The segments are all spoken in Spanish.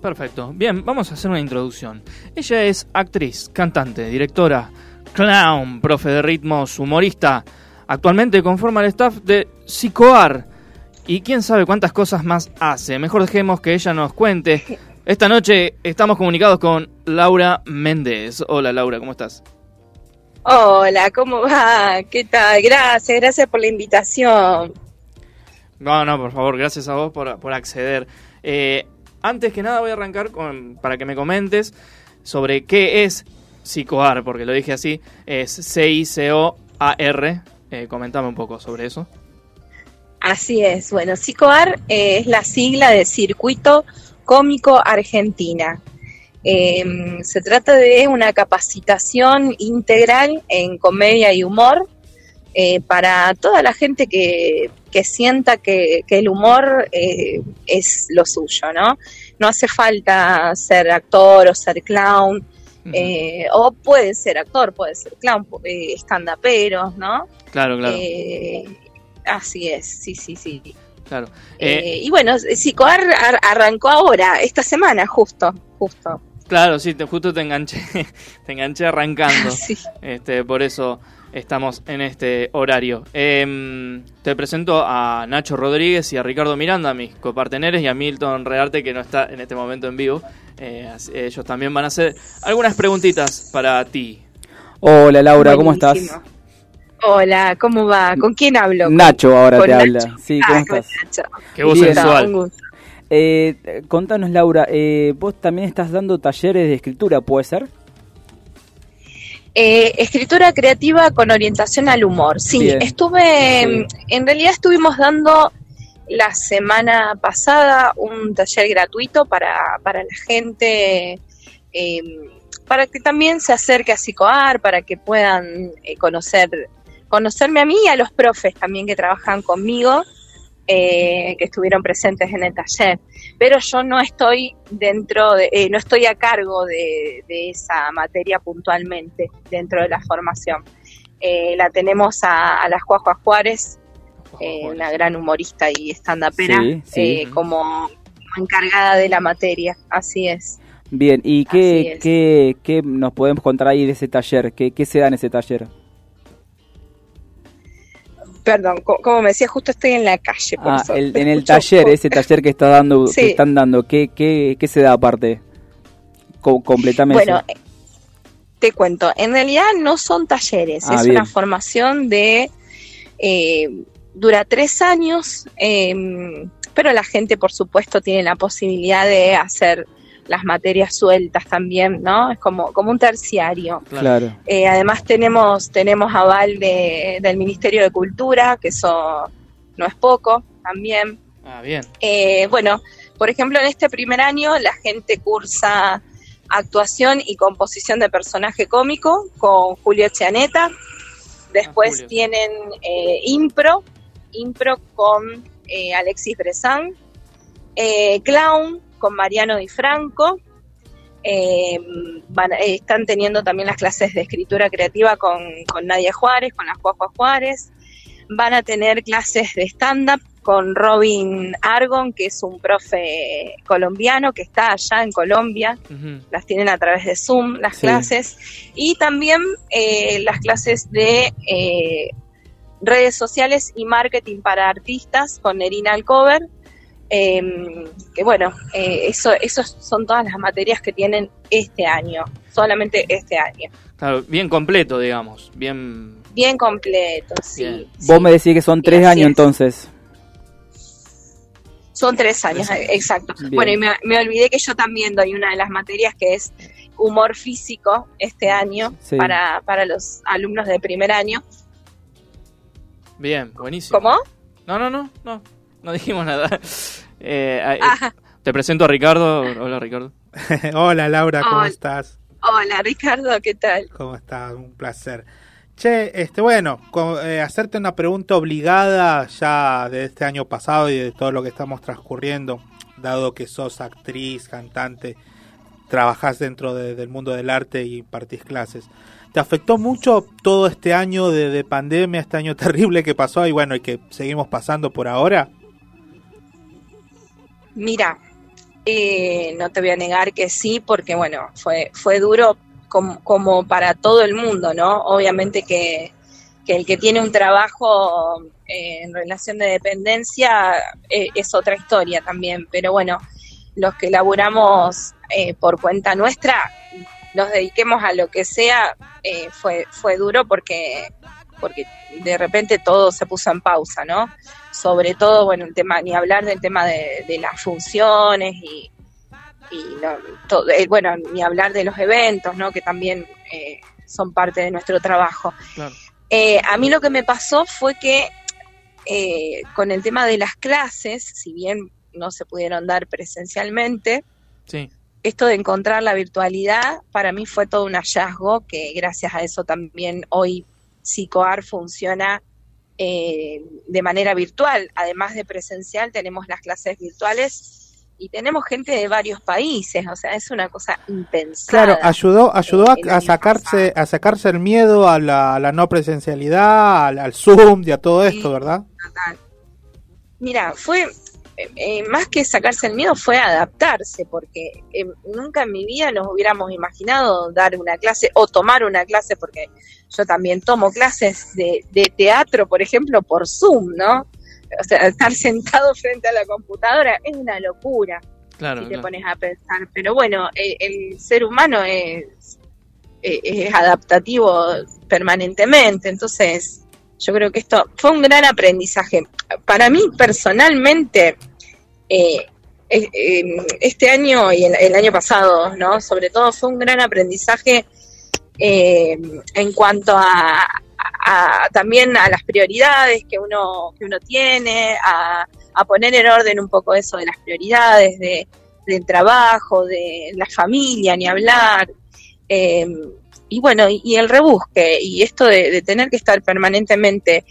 Perfecto. Bien, vamos a hacer una introducción. Ella es actriz, cantante, directora, clown, profe de ritmos, humorista. Actualmente conforma el staff de Psicoar. Y quién sabe cuántas cosas más hace. Mejor dejemos que ella nos cuente. Esta noche estamos comunicados con Laura Méndez. Hola Laura, ¿cómo estás? Hola, ¿cómo va? ¿Qué tal? Gracias, gracias por la invitación. No, no, por favor, gracias a vos por, por acceder. Eh, antes que nada voy a arrancar con, para que me comentes sobre qué es Psicoar, porque lo dije así, es C-I-C-O-A-R. Eh, comentame un poco sobre eso. Así es, bueno, Psicoar eh, es la sigla de Circuito Cómico Argentina. Eh, se trata de una capacitación integral en comedia y humor eh, para toda la gente que, que sienta que, que, el humor eh, es lo suyo, ¿no? No hace falta ser actor o ser clown, eh, o puede ser actor, puede ser clown, eh, stand-uperos, ¿no? Claro, claro. Así es, sí, sí, sí. Claro. Y bueno, Psicoar ar arrancó ahora, esta semana, justo, justo. Claro, sí, te, justo te enganché, te enganché arrancando. Sí. Este, por eso estamos en este horario. Eh, te presento a Nacho Rodríguez y a Ricardo Miranda, mis coparteneres, y a Milton Rearte, que no está en este momento en vivo. Eh, ellos también van a hacer algunas preguntitas para ti. Hola Laura, ¿cómo estás? Hola, ¿cómo va? ¿Con quién hablo? ¿Con- Nacho ahora con te Nacho? habla. Sí, ¿cómo Ah, estás? Nacho. Qué voz Bien. sensual. Un gusto. Eh, contanos Laura, eh, vos también estás dando talleres de escritura, ¿puede ser? Eh, escritura creativa con orientación al humor. Sí, Bien. estuve, en realidad estuvimos dando la semana pasada un taller gratuito para, para la gente, eh, para que también se acerque a Psicoar, para que puedan eh, conocer, conocerme a mí y a los profes también que trabajan conmigo, eh, que estuvieron presentes en el taller. Pero yo no estoy dentro, de, eh, no estoy a cargo de, de esa materia puntualmente dentro de la formación. Eh, la tenemos a, a la Juárez, una gran humorista y estandapera, Sí, sí. como encargada de la materia, así es. Bien, ¿y qué, qué, qué nos podemos contar ahí de ese taller? ¿Qué, qué se da en ese taller? Perdón, co- como me decía, justo estoy en la calle. por Ah, el- en el taller, poco. ese taller que está dando, Sí. que están dando, ¿qué, qué, qué se da aparte? Co- completame Bueno, eso. eh, te cuento, en realidad no son talleres, Ah, es bien. una formación de, eh, dura tres años, eh, pero la gente por supuesto tiene la posibilidad de hacer las materias sueltas también, ¿no? Es como, como un terciario. Claro. Eh, además tenemos, tenemos aval de, del Ministerio de Cultura, que eso no es poco también. Ah, bien. Eh, bueno, por ejemplo, en este primer año la gente cursa actuación y composición de personaje cómico con Julio Chianeta. Después Julio. tienen eh, impro, impro con eh, Alexis Bresan, eh, clown con Mariano Di Franco. Eh, van- eh, están teniendo también las clases de escritura creativa con, con Nadia Juárez, con las Juajua Juárez. Van a tener clases de stand-up con Robin Argon, que es un profe colombiano que está allá en Colombia. Las tienen a través de Zoom, las Sí. clases. Y también eh, las clases de eh, redes sociales y marketing para artistas con Nerina Alcover. Eh, que bueno, eh, eso, esos son todas las materias que tienen este año, solamente este año. Claro, bien completo, digamos. Bien. Bien completo, sí. Bien. sí. Vos me decís que son tres años es. entonces. Son tres años, Tres años. exacto. Bien. Bueno, y me, me olvidé que yo también doy una de las materias que es humor físico este año Sí. para, para los alumnos de primer año. Bien, buenísimo. ¿Cómo? No, no, no, no. No dijimos nada. Eh, eh, Ah, te presento a Ricardo. Hola, Ricardo. Hola Laura, ¿cómo Hola. estás? hola Ricardo, ¿qué tal? ¿Cómo estás? Un placer. Che, este, bueno, co- eh, hacerte una pregunta obligada ya de este año pasado y de todo lo que estamos transcurriendo, dado que sos actriz, cantante, trabajás dentro de- del mundo del arte y impartís clases. ¿Te afectó mucho todo este año de, de pandemia, este año terrible que pasó y bueno, y que seguimos pasando por ahora? Mira, Eh, no te voy a negar que sí, porque bueno, fue, fue duro como, como para todo el mundo, ¿no? Obviamente que, que el que tiene un trabajo eh, en relación de dependencia eh, es otra historia también, pero bueno, los que laburamos eh, por cuenta nuestra, nos dediquemos a lo que sea, fue, fue duro porque, porque de repente todo se puso en pausa, ¿no? Sobre todo, bueno, el tema, ni hablar del tema de, de las funciones y, y no, todo, eh, bueno, ni hablar de los eventos, ¿no? Que también eh, son parte de nuestro trabajo. Claro. Eh, a mí lo que me pasó fue que eh, con el tema de las clases, si bien no se pudieron dar presencialmente, Sí. esto de encontrar la virtualidad para mí fue todo un hallazgo que gracias a eso también hoy Psicoar funciona eh, de manera virtual. Además de presencial tenemos las clases virtuales y tenemos gente de varios países, o sea, es una cosa impensada. Claro, ayudó, ayudó eh, a, a sacarse, a sacarse el miedo a la, a la no presencialidad, al, al Zoom y a todo esto. ¿verdad? Total. Mira, fue eh, eh, más que sacarse el miedo, fue adaptarse, porque eh, nunca en mi vida nos hubiéramos imaginado dar una clase o tomar una clase, porque yo también tomo clases de, de teatro, por ejemplo, por Zoom, ¿no? O sea, estar sentado frente a la computadora es una locura Claro. si te claro. pones a pensar. Pero bueno, el, el ser humano es, eh, es adaptativo permanentemente, entonces yo creo que esto fue un gran aprendizaje. Para mí personalmente, eh, eh, este año y el, año pasado, ¿no? Sobre todo fue un gran aprendizaje eh, en cuanto a, también a las prioridades que uno, que uno tiene, a, poner en orden un poco eso de las prioridades, de, del trabajo, de la familia, ni hablar. y bueno, y, el rebusque, y esto de, tener que estar permanentemente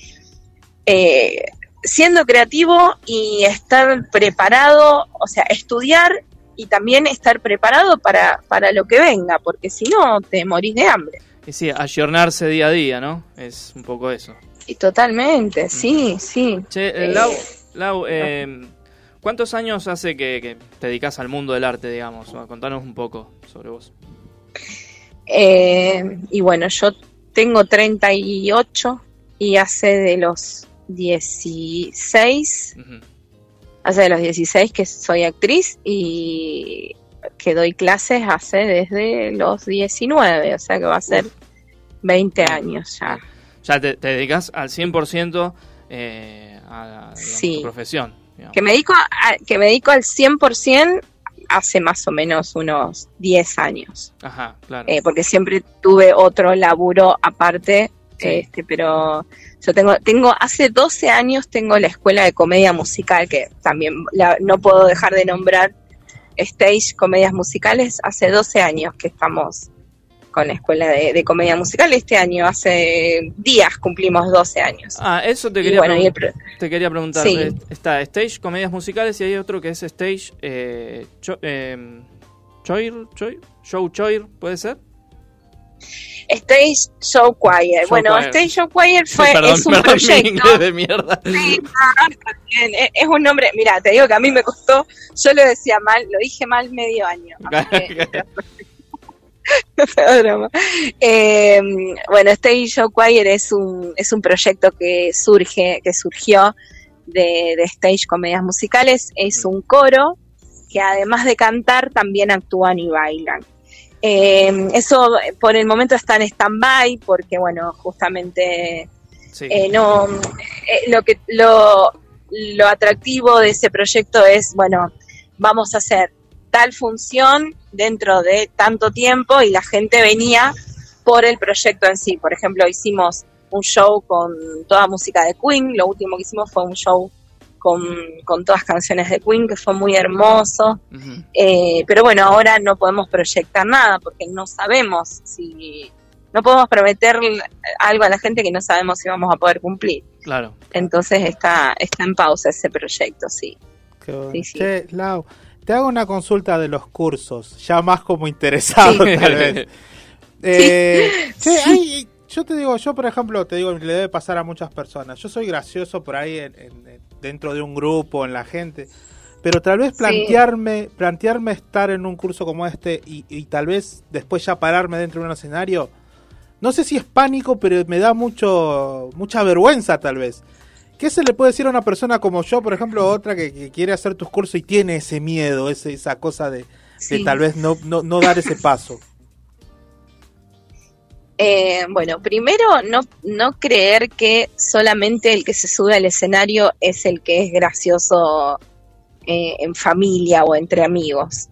siendo creativo y estar preparado, o sea, estudiar y también estar preparado para, para lo que venga, porque si no, te morís de hambre. Y sí, ayornarse día a día, ¿no? Es un poco eso. Y totalmente, sí, sí. Che, eh, Eh, Lau, Lau, eh, ¿cuántos años hace que, que te dedicas al mundo del arte, digamos? O, Contanos un poco sobre vos. Eh, y bueno, yo tengo 38 y hace de los 16, Ujú. hace de los 16 que soy actriz y que doy clases hace desde los 19, o sea que va a ser 20 años ya. Ya te, te dedicas al 100% eh, a la digamos, Sí. tu profesión. digamos. Que me dedico, a- que me dedico al 100% hace más o menos unos 10 años. Ajá, claro. eh, porque siempre tuve otro laburo aparte, Sí. este, pero yo tengo, tengo, hace 12 años tengo la escuela de comedia musical, que también la- no puedo dejar de nombrar Stage Comedias Musicales, hace 12 años que estamos con la escuela de, de comedia musical, este año, hace días cumplimos 12 años. Ah, eso te quería, bueno, pregun- te quería preguntar. Sí. Eh, Está Stage Comedias Musicales y hay otro que es Stage eh, cho- eh, Choir, Choir, Show Choir, ¿puede ser? Stage Show Choir. Show bueno, Choir. Stage Show Choir fue, perdón, es un perdón, proyecto. de mierda. Sí, no, está bien, es- un nombre, mira, te digo que a mí me costó, yo lo decía mal, lo dije mal medio año. Eh, bueno, Stage Show Choir es un, es un proyecto que surge, que surgió de, de Stage Comedias Musicales, es un coro que además de cantar también actúan y bailan. Eh, eso por el momento está en stand-by porque, bueno, justamente Sí. eh, no eh, lo que lo, lo atractivo de ese proyecto es bueno vamos a hacer tal función dentro de tanto tiempo y la gente venía por el proyecto en sí por ejemplo hicimos un show con toda música de Queen lo último que hicimos fue un show con, con todas canciones de Queen que fue muy hermoso eh, pero bueno, ahora no podemos proyectar nada porque no sabemos si... No podemos prometer algo a la gente que no sabemos si vamos a poder cumplir. Claro. Entonces está, está en pausa ese proyecto, sí. Qué bueno. Sí, sí. Che, Lau, te hago una consulta de los cursos, ya más como interesado Sí. tal vez. Eh, che, hay- yo te digo, yo por ejemplo, te digo, le debe pasar a muchas personas. Yo soy gracioso por ahí en- en- en- dentro de un grupo, en la gente. pero tal vez Sí. plantearme, plantearme estar en un curso como este y, y tal vez después ya pararme dentro de un escenario, no sé si es pánico, pero me da mucho, mucha vergüenza tal vez. ¿Qué se le puede decir a una persona como yo, por ejemplo, otra que, que quiere hacer tus cursos y tiene ese miedo, ese, esa cosa de, de tal vez no, no, no dar ese paso? Eh, bueno, primero no, no creer que solamente el que se sube al escenario es el que es gracioso eh, en familia o entre amigos.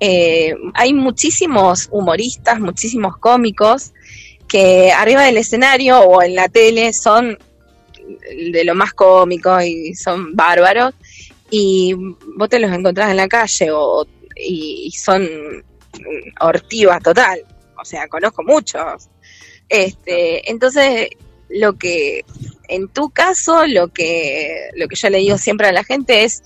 Eh, hay muchísimos humoristas, muchísimos cómicos que arriba del escenario o en la tele son de lo más cómico y son bárbaros y vos te los encontrás en la calle o, y, son mm, ortivas total. O sea, conozco muchos. Este, entonces, lo que, en tu caso, lo que, lo que yo le digo siempre a la gente es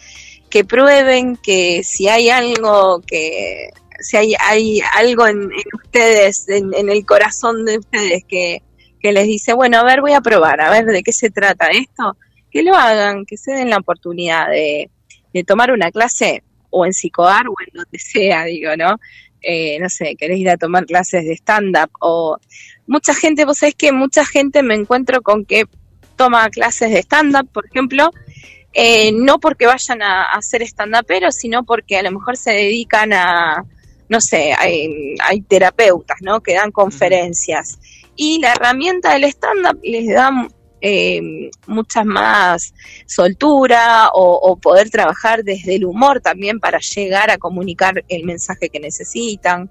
que prueben que si hay algo que, si hay, hay algo en, ustedes, en, en el corazón de ustedes que, que les dice, bueno, a ver, voy a probar, a ver de qué se trata esto, que lo hagan, que se den la oportunidad de, de tomar una clase o en psicoar o en donde sea, digo, ¿no? Eh, no sé, querés ir a tomar clases de stand-up o mucha gente, vos sabés que mucha gente me encuentro con que toma clases de stand-up, por ejemplo, eh, no porque vayan a, a ser stand-uperos, sino porque a lo mejor se dedican a, no sé, hay, terapeutas, ¿no? Que dan conferencias. Y la herramienta del stand-up les da eh, muchas más soltura o poder trabajar desde el humor también para llegar a comunicar el mensaje que necesitan.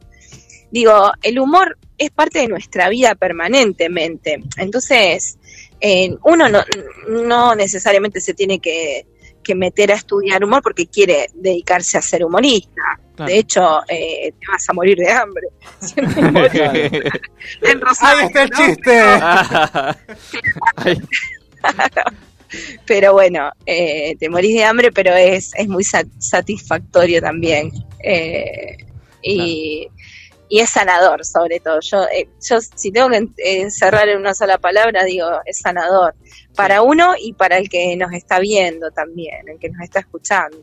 Digo, el humor es parte de nuestra vida permanentemente. Entonces, eh, uno no, no necesariamente se tiene que, que meter a estudiar humor porque quiere dedicarse a ser humorista. Claro. De hecho, eh, te vas a morir de hambre. en Rosario, ¡Ahí está el ¿no? chiste! Pero bueno, eh, te morís de hambre, pero es, es muy sat- satisfactorio también. Eh, y, y es sanador, sobre todo. Yo, eh, yo si tengo que en- encerrar en una sola palabra, digo, es sanador. Para uno y para el que nos está viendo también, el que nos está escuchando.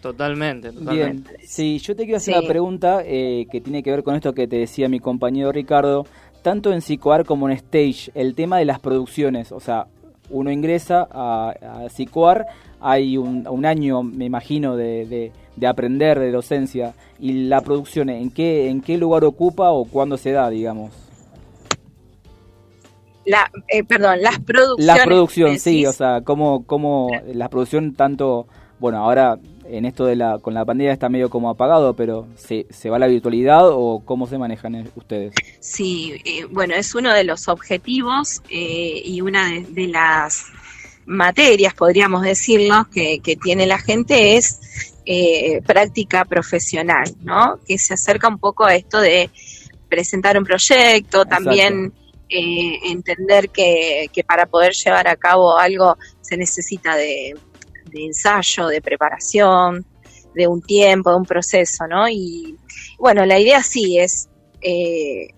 totalmente, Bien, totalmente. sí, yo te quiero hacer Sí. una pregunta eh, que tiene que ver con esto que te decía mi compañero Ricardo. Tanto en Psicoar como en Stage, el tema de las producciones, o sea, uno ingresa a, a Psicoar, hay un, un año, me imagino, de, de- de aprender, de docencia, y la producción, ¿en qué, ¿en qué lugar ocupa o cuándo se da, digamos? La, eh, perdón, las producciones. La producción, sí, o sea, cómo, cómo la producción tanto, bueno, ahora en esto de la, con la pandemia está medio como apagado, pero ¿se, se va a la virtualidad o cómo se manejan eh, ustedes? Sí, eh, bueno, es uno de los objetivos eh, y una de, de las materias, podríamos decirlo, que, que tiene la gente es eh, práctica profesional, ¿no? Que se acerca un poco a esto de presentar un proyecto, Exacto. también eh, entender que, que para poder llevar a cabo algo se necesita de, de ensayo, de preparación, de un tiempo, de un proceso, ¿no? Y bueno, la idea sí es eh,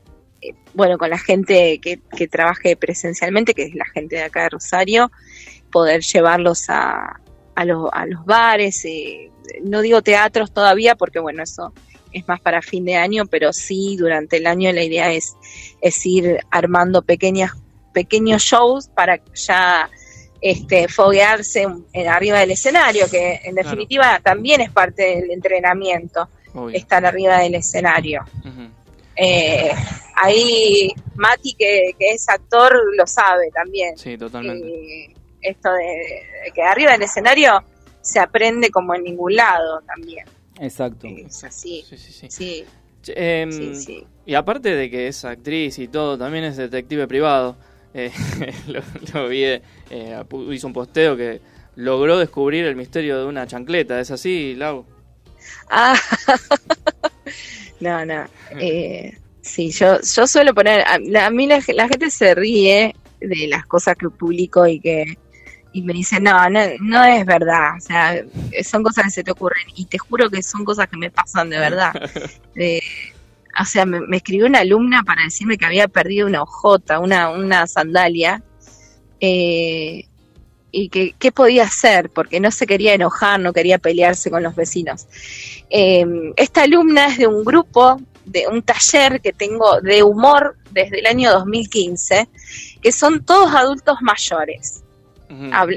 eh, bueno, con la gente que, que trabaje presencialmente, que es la gente de acá de Rosario, poder llevarlos a, a, los- a los bares, eh, no digo teatros todavía, porque bueno, eso es más para fin de año, pero sí durante el año la idea es, es ir armando pequeñas, pequeños shows para ya este, foguearse en, arriba del escenario, que en Claro. definitiva también es parte del entrenamiento, Obvio. estar arriba del escenario. Eh, ahí Mati, que, que es actor, lo sabe también. Sí, totalmente. Esto de, de que arriba del escenario se aprende como en ningún lado también. Exacto. Es así. Sí, sí, sí. Sí, em, sí, sí. Y aparte de que es actriz y todo, también es detective privado. Eh, lo, lo vi, eh, pu- hizo un posteo que logró descubrir el misterio de una chancleta. ¿Es así, Lau? Ah, no, no. Eh, sí, yo, yo suelo poner, a mí la, la gente se ríe de las cosas que publico y que y me dice, no, no, no es verdad, o sea, son cosas que se te ocurren y te juro que son cosas que me pasan de verdad. Eh, o sea, me, me escribió una alumna para decirme que había perdido una hojota, una, una sandalia, eh, y que qué podía hacer, porque no se quería enojar, no quería pelearse con los vecinos. Eh, esta alumna es de un grupo, de un taller que tengo de humor desde el año 2015, que son todos adultos mayores.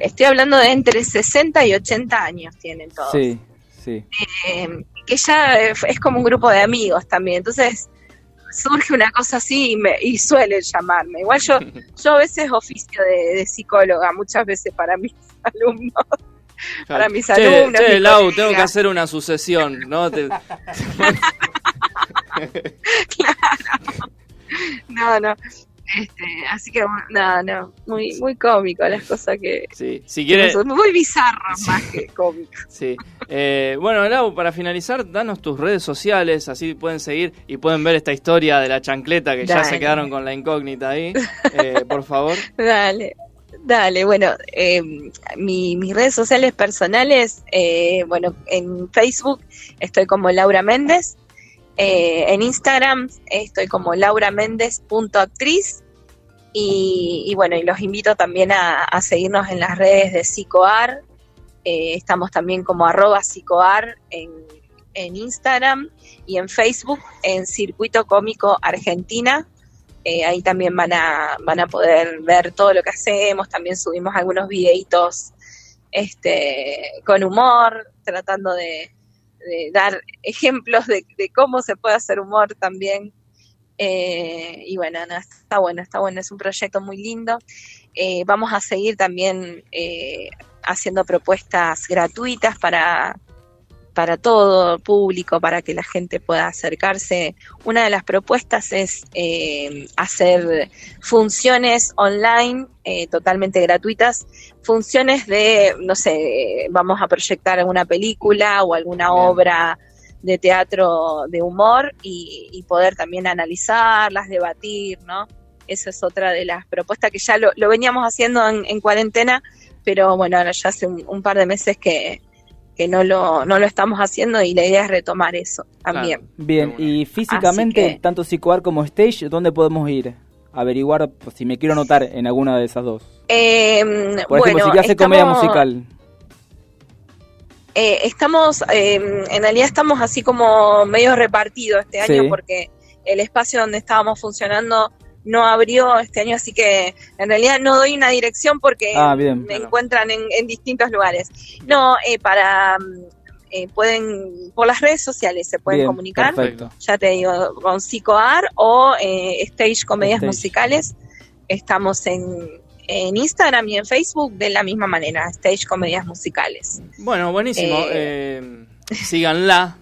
Estoy hablando de entre 60 y 80 años tienen todos. Sí, sí. Eh, que ya es como un grupo de amigos también. Entonces surge una cosa así y, me, y suelen llamarme. Igual yo, yo a veces oficio de, de psicóloga, muchas veces para mis alumnos. para mis Che, alumnos, Che, mis Lau, colegas. tengo que hacer una sucesión, ¿no? Te- No, no. Este, así que, no, no. Muy, muy cómico las cosas que. sí, si quieres, Muy bizarro más que cómico. Sí. Eh, bueno, Lau, para finalizar, danos tus redes sociales, así pueden seguir y pueden ver esta historia de la chancleta que ya se quedaron con la incógnita ahí. Eh, por favor. Dale, dale. Bueno, eh, mi- mis redes sociales personales, eh, bueno, en Facebook estoy como Laura Méndez, eh, en Instagram estoy como lauramendes.actriz y, y bueno, y los invito también a, seguirnos en las redes de Psicoar. Eh, estamos también como arroba psicoar en, en Instagram y en Facebook en Circuito Cómico Argentina. Eh, ahí también van a, van a poder ver todo lo que hacemos, también subimos algunos videitos este, con humor, tratando de, de dar ejemplos de, de cómo se puede hacer humor también. Eh, y bueno, no, está bueno, está bueno, es un proyecto muy lindo. Eh, vamos a seguir también eh, haciendo propuestas gratuitas para, para todo público, para que la gente pueda acercarse. Una de las propuestas es eh, hacer funciones online eh, totalmente gratuitas, funciones de, no sé, vamos a proyectar alguna película o alguna Bien. obra de teatro de humor y, y poder también analizarlas, debatir, ¿no? Esa es otra de las propuestas que ya lo, lo veníamos haciendo en, en cuarentena, pero bueno, ahora ya hace un, un par de meses que, que no, lo, no lo estamos haciendo y la idea es retomar eso también. Claro. Bien, y físicamente, que- tanto Psicoar como Stage, ¿dónde podemos ir? Averiguar pues, si me quiero anotar en alguna de esas dos. Eh, Por ejemplo, bueno, si quiero hacer comedia estamos- musical. Eh, estamos, eh, en realidad estamos así como medio repartidos este año Sí. porque el espacio donde estábamos funcionando no abrió este año, así que en realidad no doy una dirección porque Ah, bien. me Claro. encuentran en, en distintos lugares. No, eh, para, mm, eh, pueden, por las redes sociales se pueden Bien, comunicar, Perfecto. ya te digo, con Psicoar o eh, Stage Comedias Stage. Musicales. Estamos en, en Instagram y en Facebook de la misma manera, Stage Comedias Musicales. Bueno, buenísimo. Eh. Eh, síganla,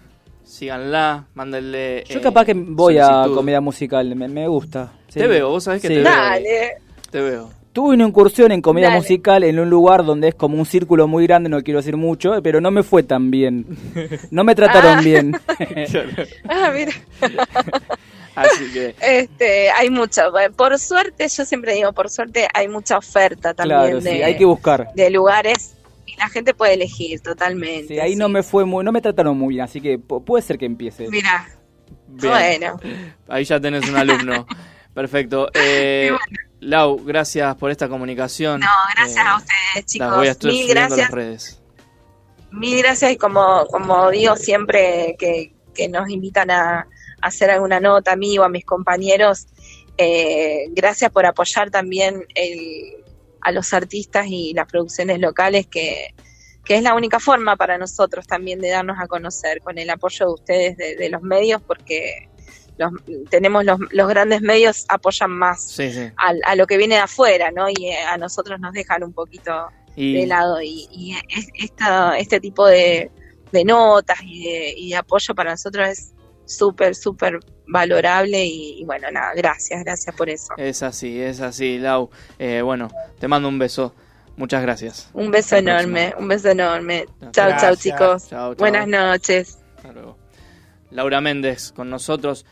síganla, mándenle. Yo eh, capaz que voy a comedia musical, me, me gusta. sí. Te veo, vos sabés que Sí. te veo. Dale. Te veo. Tuve una incursión en comedia Dale. musical en un lugar donde es como un círculo muy grande, no quiero decir mucho, pero no me fue tan bien. No me trataron Ah. bien. Ah, mira. Así que. Este, hay mucho. Por suerte, yo siempre digo, por suerte hay mucha oferta también claro, de, sí, hay que buscar. de lugares y la gente puede elegir totalmente. Sí, ahí no me fue muy, no me trataron muy bien, así que pu- puede ser que empiece. Mira, Bien. bueno. Ahí ya tenés un alumno. Perfecto. Eh, bueno. Lau, gracias por esta comunicación. No, gracias Eh, a ustedes, chicos. Las voy a estar Mil a las gracias. redes. Mil gracias y como, como digo siempre que, que nos invitan a, a hacer alguna nota a mí o a mis compañeros, eh, gracias por apoyar también el, a los artistas y las producciones locales que, que es la única forma para nosotros también de darnos a conocer con el apoyo de ustedes de, de los medios porque los, tenemos los, los grandes medios apoyan más Sí, sí. a, a lo que viene de afuera, ¿no? Y eh, a nosotros nos dejan un poquito Y, de lado y, y es- esta, este tipo de, de notas y de, y de apoyo para nosotros es súper, súper valorable y, bueno, nada, gracias, gracias por eso. Es así, es así, Lau. Eh, bueno, te mando un beso. Muchas gracias. Un beso Hasta enorme, un beso enorme. Chao, chao chicos. Buenas noches. Hasta luego. Laura Méndez con nosotros.